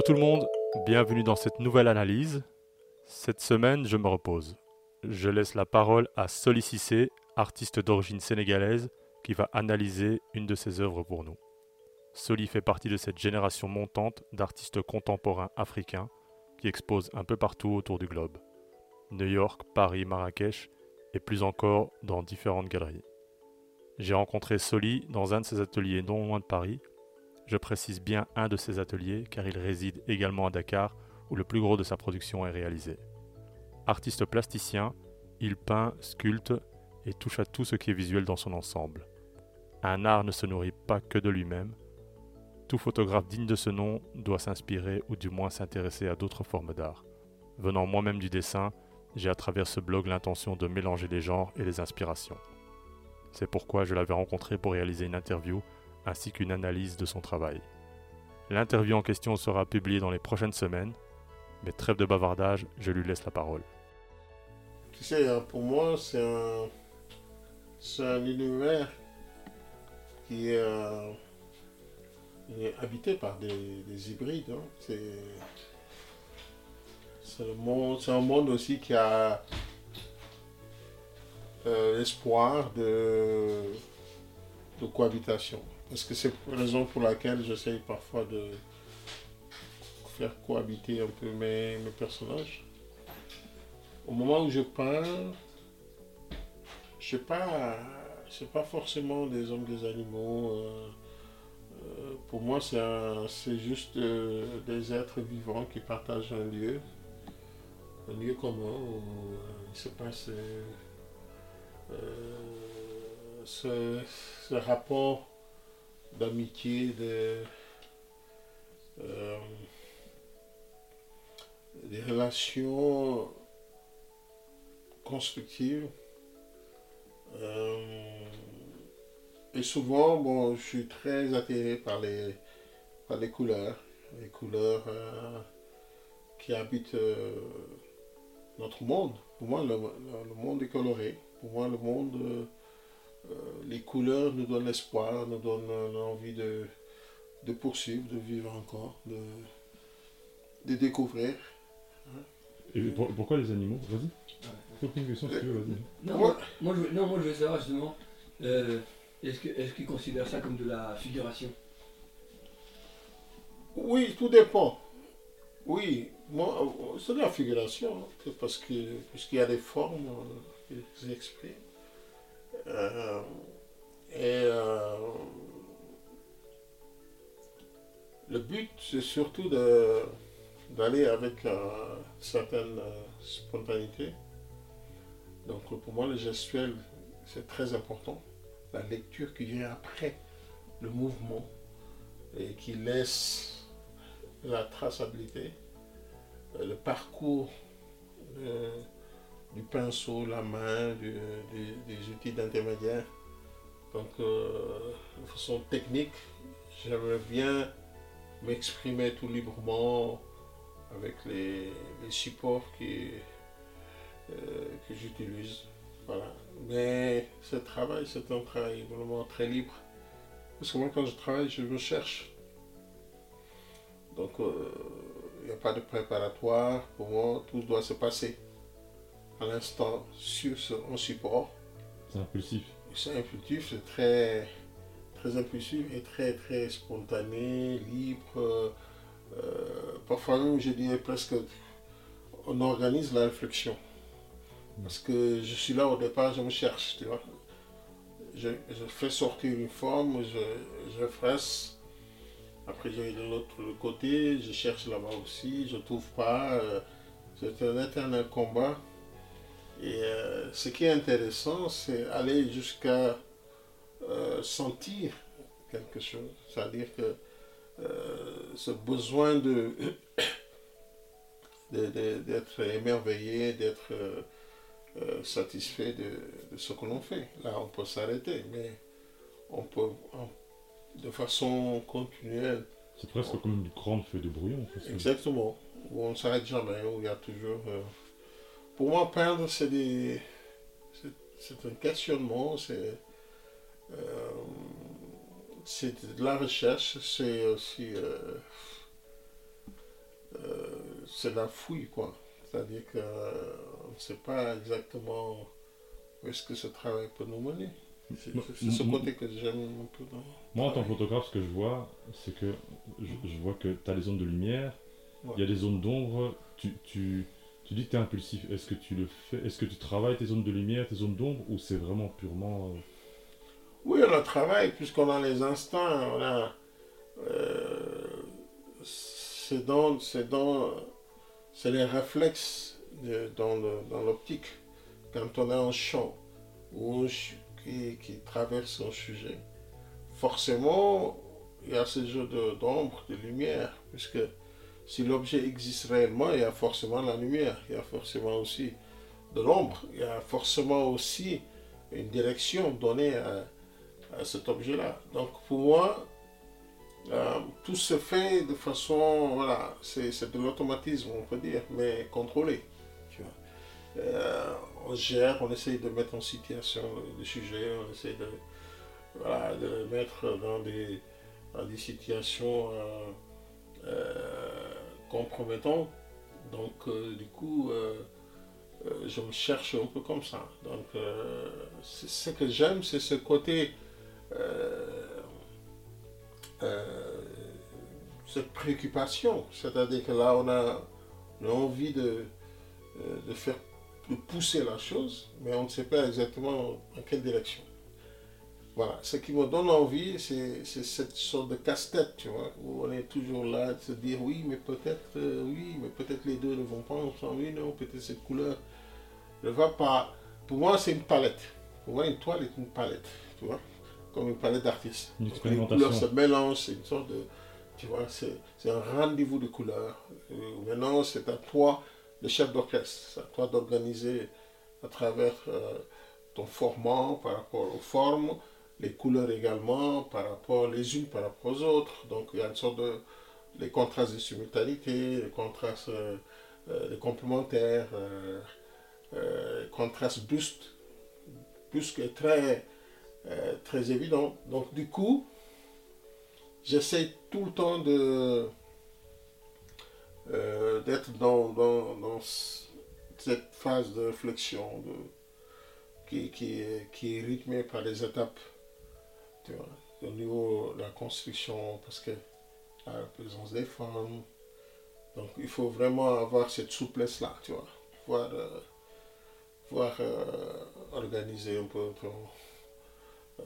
Hello tout le monde, bienvenue dans cette nouvelle analyse. Cette semaine, je me repose. Je laisse la parole à Soli Cissé, artiste d'origine sénégalaise, qui va analyser une de ses œuvres pour nous. Soli fait partie de cette génération montante d'artistes contemporains africains qui exposent un peu partout autour du globe. New York, Paris, Marrakech et plus encore dans différentes galeries. J'ai rencontré Soli dans un de ses ateliers non loin de Paris. Je précise bien un de ses ateliers car il réside également à Dakar où le plus gros de sa production est réalisé. Artiste plasticien, il peint, sculpte et touche à tout ce qui est visuel dans son ensemble. Un art ne se nourrit pas que de lui-même. Tout photographe digne de ce nom doit s'inspirer ou du moins s'intéresser à d'autres formes d'art. Venant moi-même du dessin, j'ai à travers ce blog l'intention de mélanger les genres et les inspirations. C'est pourquoi je l'avais rencontré pour réaliser une interview ainsi qu'une analyse de son travail. L'interview en question sera publiée dans les prochaines semaines, mais trêve de bavardage, je lui laisse la parole. Tu sais, hein, pour moi, c'est un, univers qui est, euh, habité par des, des hybrides. hein. C'est, un monde aussi qui a euh, l'espoir de cohabitation. Parce que c'est la raison pour laquelle j'essaye parfois de faire cohabiter un peu mes, personnages? Au moment où je peins, je sais pas, pas forcément des hommes, des animaux. euh, euh, pour moi, c'est juste euh, des êtres vivants qui partagent un lieu, un lieu commun où il se passe ce rapport d'amitié, de euh, des relations constructives. Euh, et souvent, bon, je suis très attiré par les, par les couleurs, les couleurs euh, qui habitent notre monde. Pour moi, le, le- monde est coloré. Pour moi, le monde, les couleurs nous donnent l'espoir, nous donnent euh, l'envie de, de poursuivre, de vivre encore, de, de découvrir. Et pour- pourquoi les animaux? Vas-y. Pose une question si tu veux, vas-y. Non, moi, moi, je, veux- non, moi je veux savoir justement, euh, est-ce que- est-ce qu'ils considèrent ça comme de la figuration? Oui, tout dépend. Oui, moi, euh, c'est de la figuration, hein, que- parce que puisqu'il y a des formes euh, qui s'expriment. Euh, et euh, le but, c'est surtout d'aller avec certaine euh, spontanéité. Donc pour moi, le gestuel, c'est très important. La lecture qui vient après le mouvement et qui laisse la traçabilité, le parcours du pinceau, la main, des outils d'intermédiaire. Donc, euh, de façon technique, j'aimerais bien m'exprimer tout librement avec les, supports euh, que j'utilise. Voilà. Mais ce travail, c'est un travail vraiment très libre. Parce que moi, quand je travaille, je me cherche. Donc, il n'y a pas de préparatoire. Pour moi, tout doit se passer à l'instant sur ce, un support. C'est impulsif. C'est intuitif, c'est très, très impulsif et très, très spontané, libre. euh, euh, parfois même, je dirais presque, on organise la réflexion. Parce que je suis là au départ, je me cherche, tu vois. Je, je fais sortir une forme, je, je fraisse. Après, je vais de l'autre côté, je cherche là-bas aussi, je ne trouve pas. euh, c'est un éternel combat. Et euh, ce qui est intéressant, c'est aller jusqu'à euh, sentir quelque chose. C'est-à-dire que euh, ce besoin de d'être émerveillé, d'être satisfait de, de ce que l'on fait. Là, on peut s'arrêter, mais on peut, en- de façon continuelle, C'est presque comme une grande feuille de brouillon. presque. Exactement. Où on ne s'arrête jamais, où il y a toujours. Euh, Pour moi, peindre, c'est des. c'est- un questionnement, c'est. euh, C'est de la recherche, c'est aussi. euh, c'est la fouille, quoi. C'est-à-dire qu'on ne sait pas exactement où est-ce que ce travail peut nous mener. C'est ce côté que j'aime un peu dans... Moi, en tant que photographe, ce que je vois, c'est que je, je vois que tu as des zones de lumière, il Ouais. y a des zones d'ombre. Tu, tu, tu dis que tu es impulsif. Est-ce que tu le fais? Est-ce que tu travailles tes zones de lumière, tes zones d'ombre, ou c'est vraiment purement. euh, Oui, on a travail, puisqu'on a les instincts, euh, c'est dans... C'est dans... C'est les réflexes dans le- dans l'optique. Quand on a un champ qui traverse un sujet, forcément, il y a ce jeu de- d'ombre, de, lumière, puisque si l'objet existe réellement, il y a forcément la lumière, il y a forcément aussi de l'ombre, il y a forcément aussi une direction donnée à, cet objet-là. Donc pour moi, euh, tout se fait de façon, voilà, c'est de l'automatisme, on peut dire, mais contrôlé. Euh, on gère, on essaye de mettre en situation le, le sujet, on essaye de, voilà, de le mettre dans des, dans des situations euh, compromettantes. Donc euh, du coup, euh, euh, je me cherche un peu comme ça. Donc ce que j'aime, c'est ce côté cette préoccupation. C'est-à-dire que là, on a, on a envie de, de faire de pousser la chose, mais on ne sait pas exactement dans quelle direction. Voilà, ce qui me donne envie, c'est c'est cette sorte de casse-tête, tu vois, où on est toujours là de se dire oui, mais peut-être, euh, oui, mais peut-être les deux ne vont pas ensemble, oui, non, peut-être cette couleur ne va pas. Pour moi, c'est une palette. Pour moi, une toile est une palette, tu vois, comme une palette d'artistes. Les couleurs se mélangent, c'est une sorte de. Tu vois, c'est c'est un rendez-vous de couleurs. Euh, maintenant, c'est à toi, le chef d'orchestre, c'est à toi d'organiser à travers euh, ton format par rapport aux formes, les couleurs également, par rapport les unes par rapport aux autres. Donc, il y a une sorte de. les contrastes de simultanéité, les contrastes, euh, euh, les complémentaires, euh, euh, contrastes brusques et très, très évident. Donc, du coup, j'essaie tout le temps de d'être dans, dans, dans cette phase de réflexion qui, qui, est, qui est rythmée par des étapes au niveau de la construction, parce que la présence des femmes, donc il faut vraiment avoir cette souplesse-là, tu vois, pouvoir, euh, pouvoir euh, organiser un peu ton,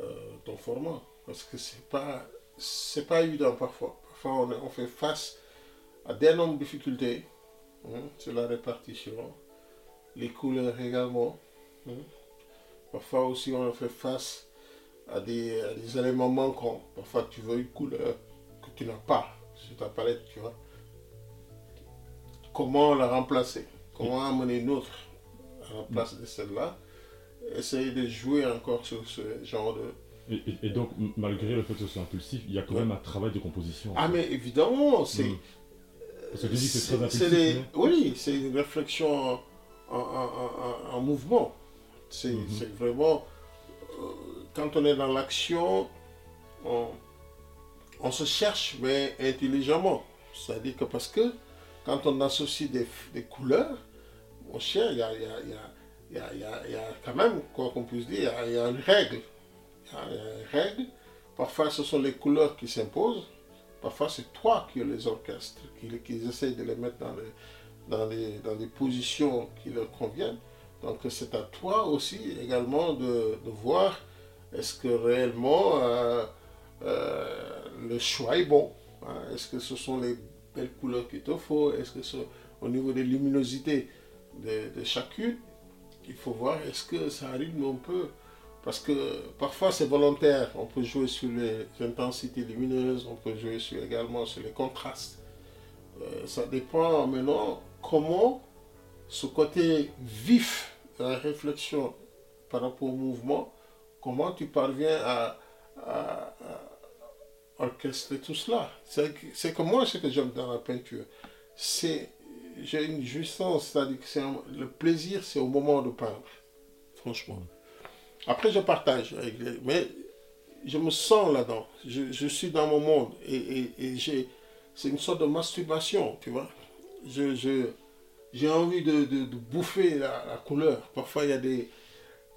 euh, ton format, parce que c'est pas pas évident parfois. Parfois, on fait face à d'énormes difficultés hein, sur la répartition, les couleurs également. hein. Parfois aussi, on fait face à des, à des éléments manquants. Parfois, tu veux une couleur que tu n'as pas sur ta palette, tu vois. Comment la remplacer? Comment amener une autre à la place de celle-là? Essayer de jouer encore sur ce genre de, Et, et- et donc, malgré le fait que ce soit impulsif, il y a quand Ouais. même un travail de composition. Ah, mais évidemment, c'est. Mm. Parce que tu dis que c'est très impulsif. mais- Oui, c'est une réflexion en, en- en- en- en mouvement. C'est c'est vraiment. euh, quand on est dans l'action, on, se cherche, mais intelligemment. C'est-à-dire que parce que quand on associe des, couleurs, mon cher, il y a, quand même, quoi qu'on puisse dire, il y a- une règle. Il y a une règle. Parfois, ce sont les couleurs qui s'imposent. Parfois, c'est toi qui les orchestres, qui, qui essayent de les mettre dans les, positions qui leur conviennent. Donc, c'est à toi aussi également de voir est-ce que réellement euh, euh, le choix est bon. hein? Est-ce que ce sont les belles couleurs qu'il te faut? Est-ce que au niveau des luminosités de, chacune Il faut voir est-ce que ça rythme un peu? Parce que parfois c'est volontaire, on peut jouer sur les intensités lumineuses, on peut jouer sur, également sur les contrastes. Euh, ça dépend maintenant comment ce côté vif de la réflexion par rapport au mouvement, comment tu parviens à, orchestrer tout cela. C'est que- moi, ce que j'aime dans la peinture, c'est j'ai une jouissance, c'est-à-dire que un- le plaisir, c'est au moment de peindre, franchement. Après, je partage, avec les- mais je me sens là-dedans. Je, suis dans mon monde et, c'est une sorte de masturbation, tu vois. j'ai envie de, bouffer la couleur. Parfois, il y a des,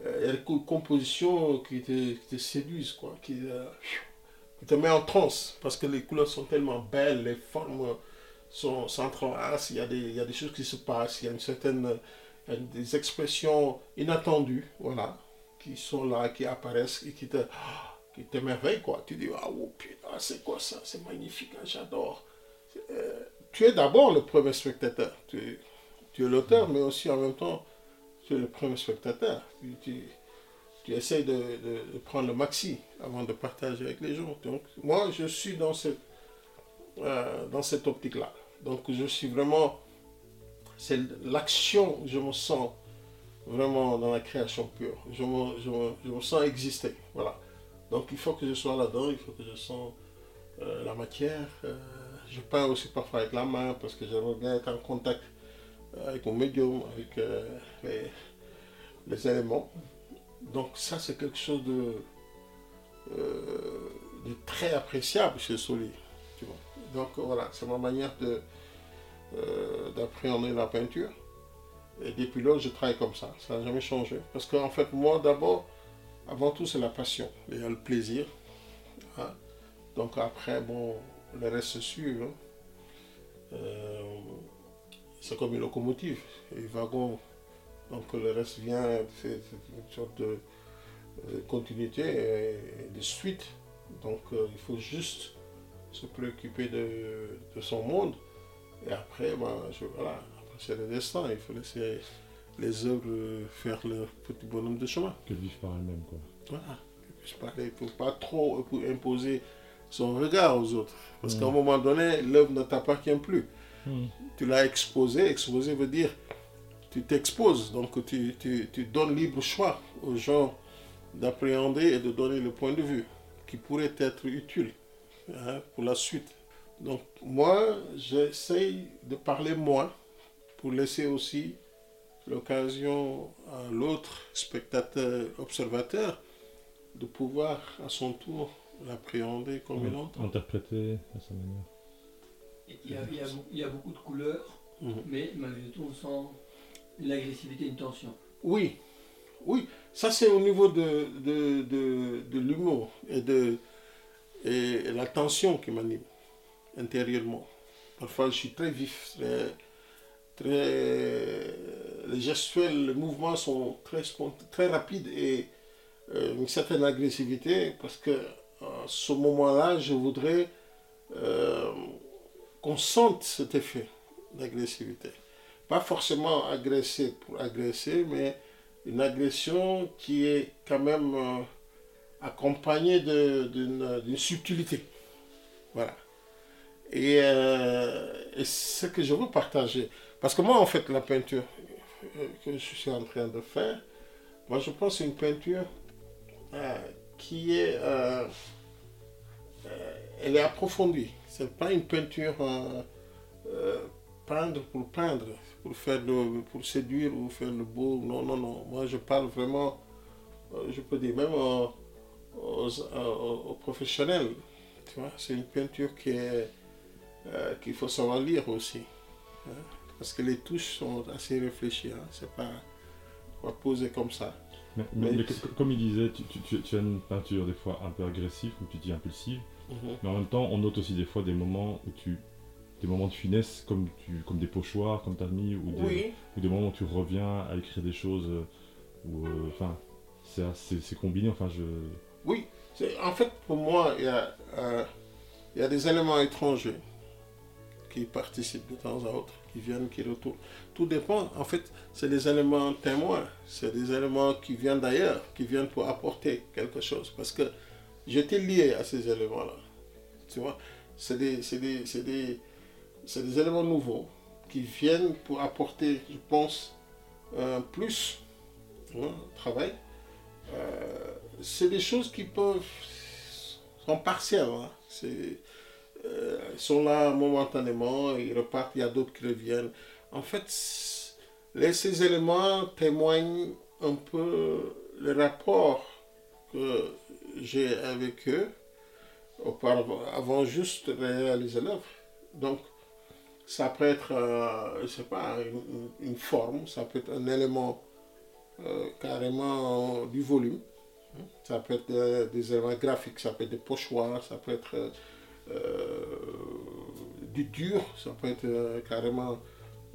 euh, il y a des co- compositions qui te, qui te séduisent, quoi, qui, euh, te met en transe, parce que les couleurs sont tellement belles, les formes sont s'entrelacent, il il y a des choses qui se passent, il y a une certaine, a des expressions inattendues, voilà, qui sont là, qui apparaissent et qui te, qui t'émerveillent, quoi. Tu dis, ah, oh, putain, c'est quoi ça, c'est magnifique, hein, j'adore. Euh, tu es d'abord le premier spectateur, tu es l'auteur, mais aussi en même temps, tu es le premier spectateur. Tu, tu, essayes de, de- prendre le maxi avant de partager avec les gens. Donc, moi, je suis dans cette, euh, dans cette optique-là. Donc, je suis vraiment. C'est l'action, je me sens vraiment dans la création pure. Je me, je me- je me sens exister. Voilà. Donc, il faut que je sois là-dedans, il faut que je sens euh, la matière. Euh, je peins aussi parfois avec la main parce que j'aimerais bien être en contact avec mon médium, avec euh, les, éléments. Donc ça, c'est quelque chose de, euh, très appréciable chez Soli. Donc voilà, c'est ma manière euh, d'appréhender la peinture. Et depuis lors, je travaille comme ça. Ça n'a jamais changé. Parce qu'en fait, moi, d'abord, avant tout, c'est la passion. Il y a le plaisir. hein. Donc après, bon, le reste se suit. C'est comme une locomotive. Et wagon, donc le reste vient, c'est une sorte de, de continuité et de suite. Donc euh, il faut juste se préoccuper de, de son monde. Et après, ben, je, voilà, après c'est le destin. Il faut laisser les œuvres faire leur petit bonhomme de chemin. Qu'elles vivent par elles-mêmes, quoi. Voilà. Il ne faut pas trop imposer son regard aux autres. Parce Mm. qu'à un moment donné, l'œuvre ne t'appartient plus. Tu l'as exposé. Exposé veut dire tu t'exposes. Donc tu, tu, tu donnes libre choix aux gens d'appréhender et de donner le point de vue qui pourrait être utile hein, pour la suite. Donc moi, j'essaye de parler moins pour laisser aussi l'occasion à l'autre spectateur, observateur, de pouvoir à son tour l'appréhender comme il entend. Interpréter à sa manière. Il y, a, il y a beau- il y a beaucoup de couleurs, Mhm. mais malgré tout, on sent une agressivité, une tension. Oui, oui, ça c'est au niveau de, de, de, de l'humour et de et la tension qui m'anime intérieurement. Parfois je suis très vif, très, très les gestuels, les mouvements sont très, très rapides et euh, une certaine agressivité parce que à ce moment-là, je voudrais euh, qu'on sente cet effet d'agressivité. Pas forcément agresser pour agresser, mais une agression qui est quand même euh, accompagnée d'une subtilité. Voilà. Et, euh, et ce que je veux partager. Parce que moi, en fait, la peinture euh, que je suis en train de faire, moi, je pense que c'est une peinture qui est... elle est approfondie. C'est pas une peinture euh, euh, peindre pour peindre, pour faire le, pour séduire ou faire le beau. Non, non, non. Moi, je parle vraiment, euh, je peux dire même aux, aux- aux- aux professionnels. Tu vois, c'est une peinture qui est euh, qu'il faut savoir lire aussi, hein, parce que les touches sont assez réfléchies. Hein, c'est pas pas posé comme ça. Mais, mais- Mais- mais co- comme il disait, tu- tu as une peinture des fois un peu agressive, comme tu dis impulsive, mais en même temps, on note aussi des fois des moments où tu. des moments de finesse, comme, tu, comme des pochoirs, comme tu as mis, ou des, Oui, ou des moments où tu reviens à écrire des choses, euh, euh, Enfin, c'est assez- c'est combiné, enfin, je. Oui, en fait, pour moi, il y, a, euh, il y a des éléments étrangers qui participent de temps à autre, qui viennent, qui retournent. Tout dépend, en fait, c'est des éléments témoins, c'est des éléments qui viennent d'ailleurs, qui viennent pour apporter quelque chose. Parce que j'étais lié à ces éléments-là. Tu vois, c'est des, des, des, des éléments nouveaux qui viennent pour apporter, je pense, un plus hein, travail. Euh, c'est des choses qui peuvent sont partielles. hein. C'est, euh, ils sont là momentanément, ils repartent, il y a d'autres qui reviennent. En fait, ces éléments témoignent un peu le rapport que j'ai avec eux auparavant, avant juste de réaliser l'œuvre. Donc, ça peut être, euh, je sais pas, une, forme, ça peut être un élément euh, carrément du volume. Ça peut être des éléments graphiques, ça peut être des pochoirs, ça peut être du dur, ça peut être carrément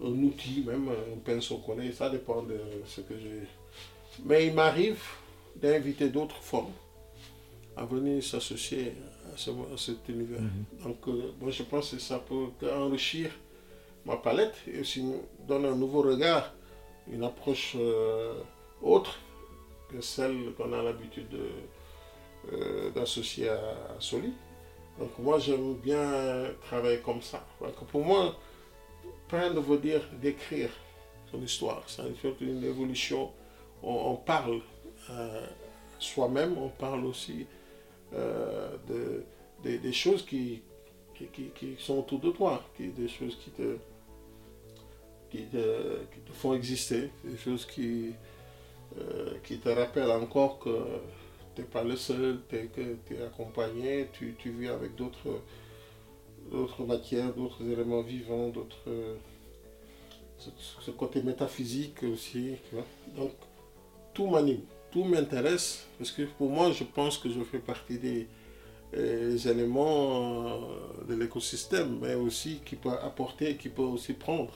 un outil, même un pinceau collé, ça dépend de ce que j'ai. Mais il m'arrive d'inviter d'autres formes à venir s'associer à, cet univers. Mhm. Donc, euh, moi, je pense que ça peut enrichir ma palette et aussi donner un nouveau regard, une approche euh, autre que celle qu'on a l'habitude euh, d'associer à, Soli. Donc, moi, j'aime bien travailler comme ça. Donc, pour moi, peindre veut dire d'écrire son histoire. C'est une évolution. On, parle soi-même, on parle aussi de, des choses qui, qui, sont autour de toi, qui, des choses qui te, qui te, font exister, des choses qui, euh, qui te rappellent encore que tu n'es pas le seul, que tu es accompagné, tu, tu vis avec d'autres d'autres matières, d'autres éléments vivants, d'autres ce, côté métaphysique aussi. Donc tout m'anime tout m'intéresse parce que pour moi, je pense que je fais partie des, euh, éléments euh, de l'écosystème, mais aussi qui peut apporter, qui peut aussi prendre.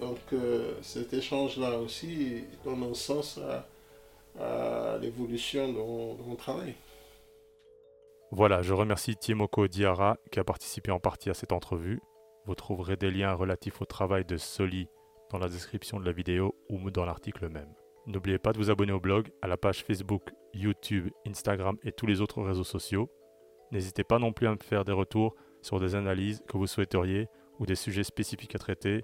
Donc euh, cet échange-là aussi donne un sens à, l'évolution de, de, mon travail. Voilà, je remercie Timoko Diara qui a participé en partie à cette entrevue. Vous trouverez des liens relatifs au travail de Soli dans la description de la vidéo ou dans l'article même. N'oubliez pas de vous abonner au blog, à la page Facebook, YouTube, Instagram et tous les autres réseaux sociaux. N'hésitez pas non plus à me faire des retours sur des analyses que vous souhaiteriez ou des sujets spécifiques à traiter.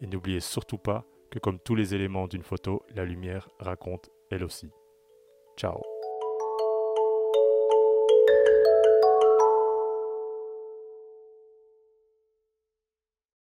Et n'oubliez surtout pas que comme tous les éléments d'une photo, la lumière raconte elle aussi. Ciao